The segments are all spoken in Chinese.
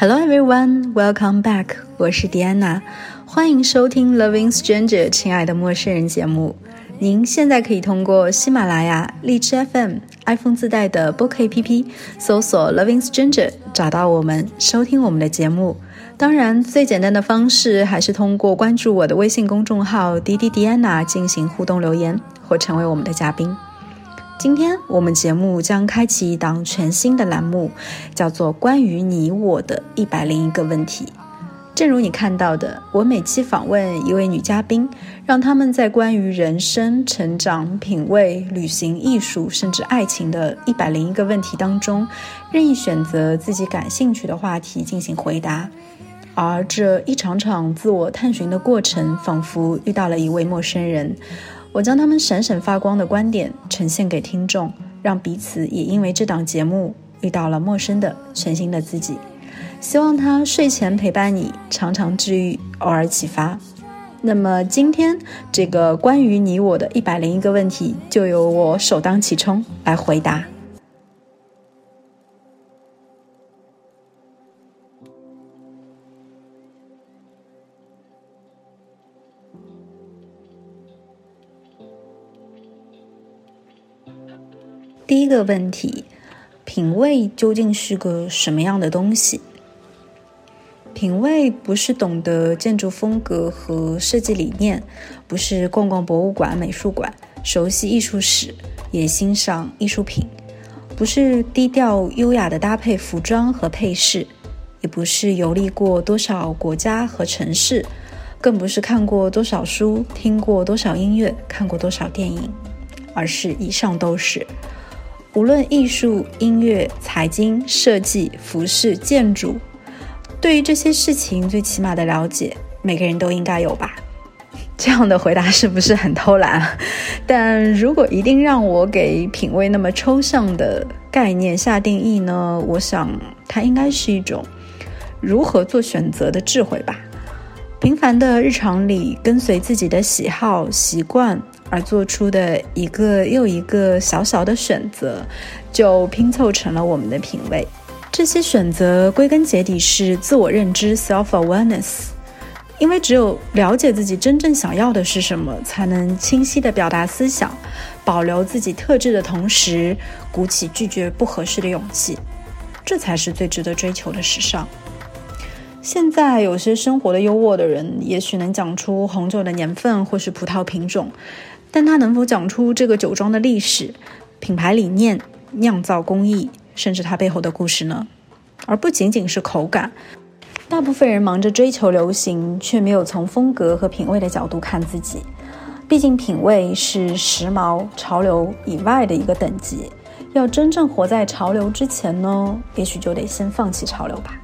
Hello everyone, welcome back. 我是迪安娜，欢迎收听《Loving Stranger》亲爱的陌生人节目。您现在可以通过喜马拉雅、荔枝 FM、iPhone 自带的播客 APP 搜索《Loving Stranger》，找到我们，收听我们的节目。当然，最简单的方式还是通过关注我的微信公众号“迪迪迪安娜”进行互动留言，或成为我们的嘉宾。今天我们节目将开启一档全新的栏目，叫做“关于你我的一百零一个问题”。正如你看到的，我每期访问一位女嘉宾，让他们在关于人生、成长、品味、旅行、艺术，甚至爱情的一百零一个问题当中，任意选择自己感兴趣的话题进行回答。而这一场场自我探寻的过程，仿佛遇到了一位陌生人。我将他们闪闪发光的观点呈现给听众，让彼此也因为这档节目遇到了陌生的全新的自己。希望他睡前陪伴你，常常治愈，偶尔启发。那么今天这个关于你我的一百零一个问题，就由我首当其冲来回答。第一个问题，品味究竟是个什么样的东西？品味不是懂得建筑风格和设计理念，不是逛逛博物馆、美术馆，熟悉艺术史，也欣赏艺术品，不是低调优雅的搭配服装和配饰，也不是游历过多少国家和城市，更不是看过多少书、听过多少音乐、看过多少电影，而是以上都是。无论艺术、音乐、财经、设计、服饰、建筑，对于这些事情最起码的了解，每个人都应该有吧？这样的回答是不是很偷懒？但如果一定让我给品味那么抽象的概念下定义呢？我想它应该是一种如何做选择的智慧吧。平凡的日常里，跟随自己的喜好、习惯。而做出的一个又一个小小的选择，就拼凑成了我们的品味。这些选择归根结底是自我认知 （self-awareness）。因为只有了解自己真正想要的是什么，才能清晰地表达思想，保留自己特质的同时，鼓起拒绝不合适的勇气。这才是最值得追求的时尚。现在有些生活的优渥的人，也许能讲出红酒的年份或是葡萄品种。但他能否讲出这个酒庄的历史、品牌理念、酿造工艺，甚至它背后的故事呢？而不仅仅是口感。大部分人忙着追求流行，却没有从风格和品味的角度看自己。毕竟品味是时髦、潮流以外的一个等级。要真正活在潮流之前呢，也许就得先放弃潮流吧。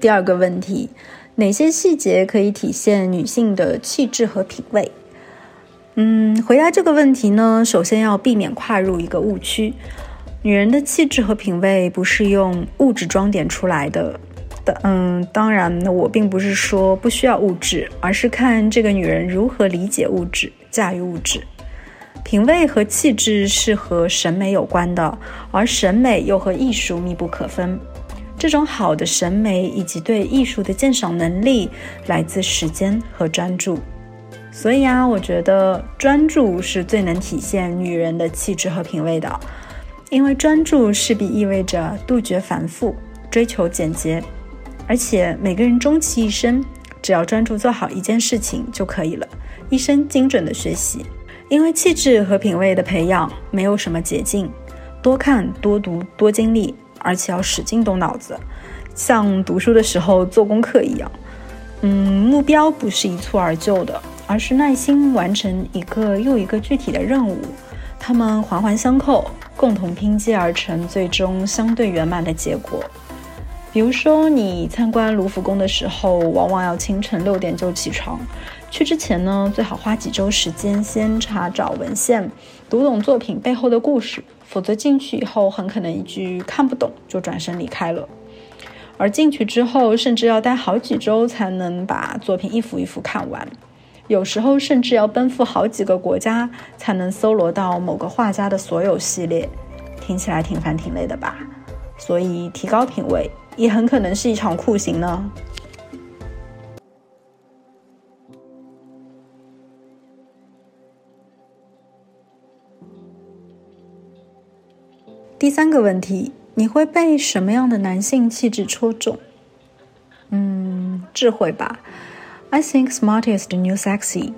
第二个问题，哪些细节可以体现女性的气质和品味？嗯，回答这个问题呢，首先要避免跨入一个误区。女人的气质和品味不是用物质装点出来的。的，嗯，当然呢，我并不是说不需要物质，而是看这个女人如何理解物质、驾驭物质。品味和气质是和审美有关的，而审美又和艺术密不可分。这种好的审美以及对艺术的鉴赏能力，来自时间和专注。所以啊，我觉得专注是最能体现女人的气质和品味的，因为专注势必意味着杜绝繁复，追求简洁。而且每个人终其一生，只要专注做好一件事情就可以了，一生精准的学习。因为气质和品味的培养没有什么捷径，多看多读多经历。而且要使劲动脑子，像读书的时候做功课一样。嗯，目标不是一蹴而就的，而是耐心完成一个又一个具体的任务，它们环环相扣，共同拼接而成最终相对圆满的结果。比如说，你参观卢浮宫的时候，往往要清晨六点就起床。去之前呢，最好花几周时间先查找文献，读懂作品背后的故事。否则进去以后，很可能一句看不懂就转身离开了。而进去之后，甚至要待好几周才能把作品一幅一幅看完。有时候甚至要奔赴好几个国家才能搜罗到某个画家的所有系列，听起来挺烦挺累的吧？所以提高品味也很可能是一场酷刑呢。第三个问题，你会被什么样的男性气质戳中？嗯，智慧吧。I think smartest new sexy。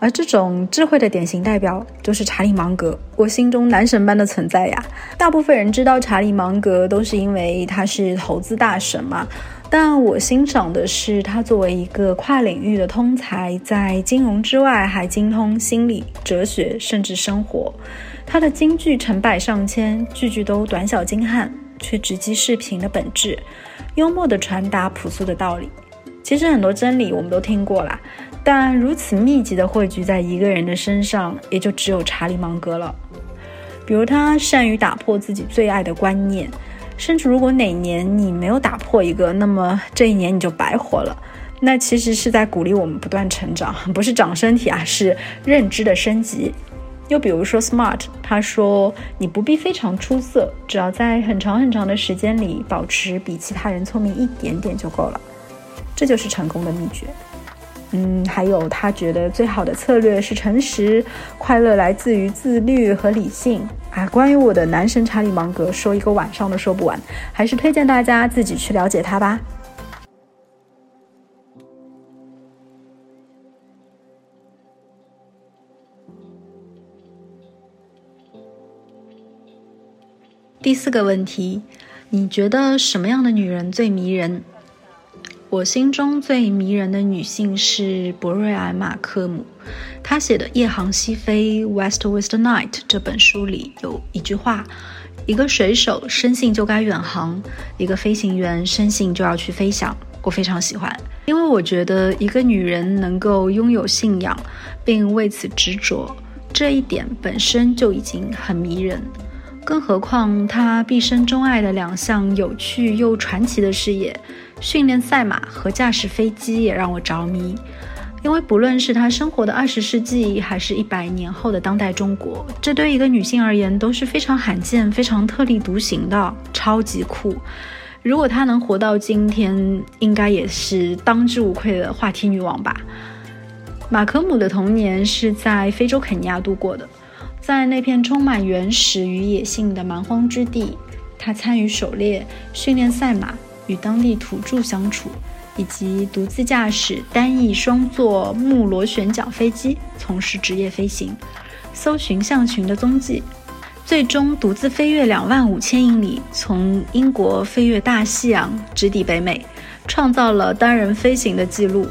而这种智慧的典型代表就是查理芒格，我心中男神般的存在呀。大部分人知道查理芒格都是因为他是投资大神嘛，但我欣赏的是他作为一个跨领域的通才，在金融之外还精通心理、哲学，甚至生活。他的金句成百上千，句句都短小精悍，却直击视频的本质，幽默地传达朴素的道理。其实很多真理我们都听过啦，但如此密集的汇聚在一个人的身上，也就只有查理芒格了。比如他善于打破自己最爱的观念，甚至如果哪年你没有打破一个，那么这一年你就白活了。那其实是在鼓励我们不断成长，不是长身体啊，是认知的升级。又比如说，smart，他说你不必非常出色，只要在很长很长的时间里保持比其他人聪明一点点就够了，这就是成功的秘诀。嗯，还有他觉得最好的策略是诚实，快乐来自于自律和理性。啊，关于我的男神查理芒格，说一个晚上都说不完，还是推荐大家自己去了解他吧。第四个问题，你觉得什么样的女人最迷人？我心中最迷人的女性是博瑞埃·马克姆。她写的《夜航西飞 （West with the Night）》这本书里有一句话：“一个水手生性就该远航，一个飞行员生性就要去飞翔。”我非常喜欢，因为我觉得一个女人能够拥有信仰，并为此执着，这一点本身就已经很迷人。更何况，她毕生钟爱的两项有趣又传奇的事业——训练赛马和驾驶飞机，也让我着迷。因为不论是他生活的二十世纪，还是一百年后的当代中国，这对一个女性而言都是非常罕见、非常特立独行的，超级酷。如果她能活到今天，应该也是当之无愧的话题女王吧。马可姆的童年是在非洲肯尼亚度过的。在那片充满原始与野性的蛮荒之地，他参与狩猎、训练赛马、与当地土著相处，以及独自驾驶单翼双座木螺旋桨飞机，从事职业飞行，搜寻象群的踪迹，最终独自飞越两万五千英里，从英国飞越大西洋，直抵北美，创造了单人飞行的记录。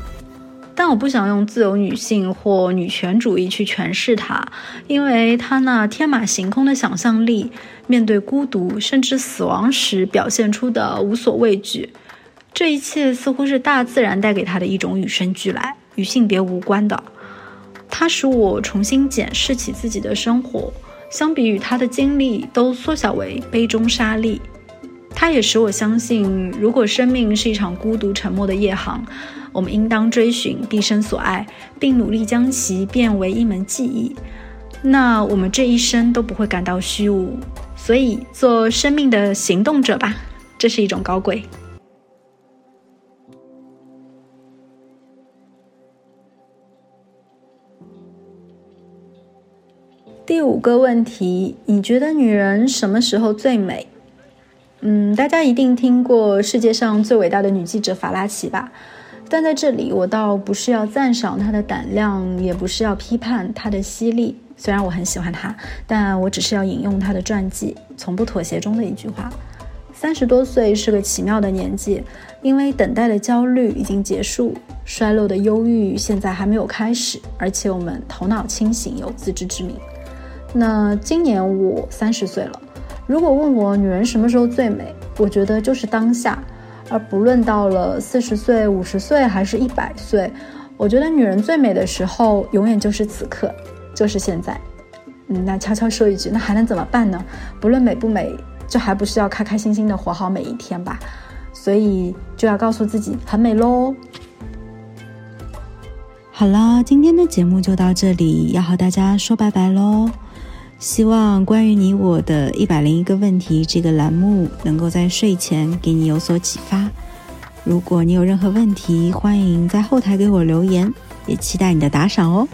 但我不想用自由女性或女权主义去诠释她，因为她那天马行空的想象力，面对孤独甚至死亡时表现出的无所畏惧，这一切似乎是大自然带给她的一种与生俱来、与性别无关的。它使我重新检视起自己的生活，相比于她的经历，都缩小为杯中沙粒。它也使我相信，如果生命是一场孤独沉默的夜航。我们应当追寻毕生所爱，并努力将其变为一门技艺。那我们这一生都不会感到虚无。所以，做生命的行动者吧，这是一种高贵。第五个问题，你觉得女人什么时候最美？嗯，大家一定听过世界上最伟大的女记者法拉奇吧？但在这里，我倒不是要赞赏她的胆量，也不是要批判她的犀利。虽然我很喜欢她，但我只是要引用他的传记《从不妥协》中的一句话：三十多岁是个奇妙的年纪，因为等待的焦虑已经结束，衰落的忧郁现在还没有开始，而且我们头脑清醒，有自知之明。那今年我三十岁了，如果问我女人什么时候最美，我觉得就是当下。而不论到了四十岁、五十岁还是一百岁，我觉得女人最美的时候永远就是此刻，就是现在。嗯，那悄悄说一句，那还能怎么办呢？不论美不美，就还不是要开开心心的活好每一天吧。所以就要告诉自己很美喽。好啦，今天的节目就到这里，要和大家说拜拜喽。希望关于你我的一百零一个问题这个栏目，能够在睡前给你有所启发。如果你有任何问题，欢迎在后台给我留言，也期待你的打赏哦。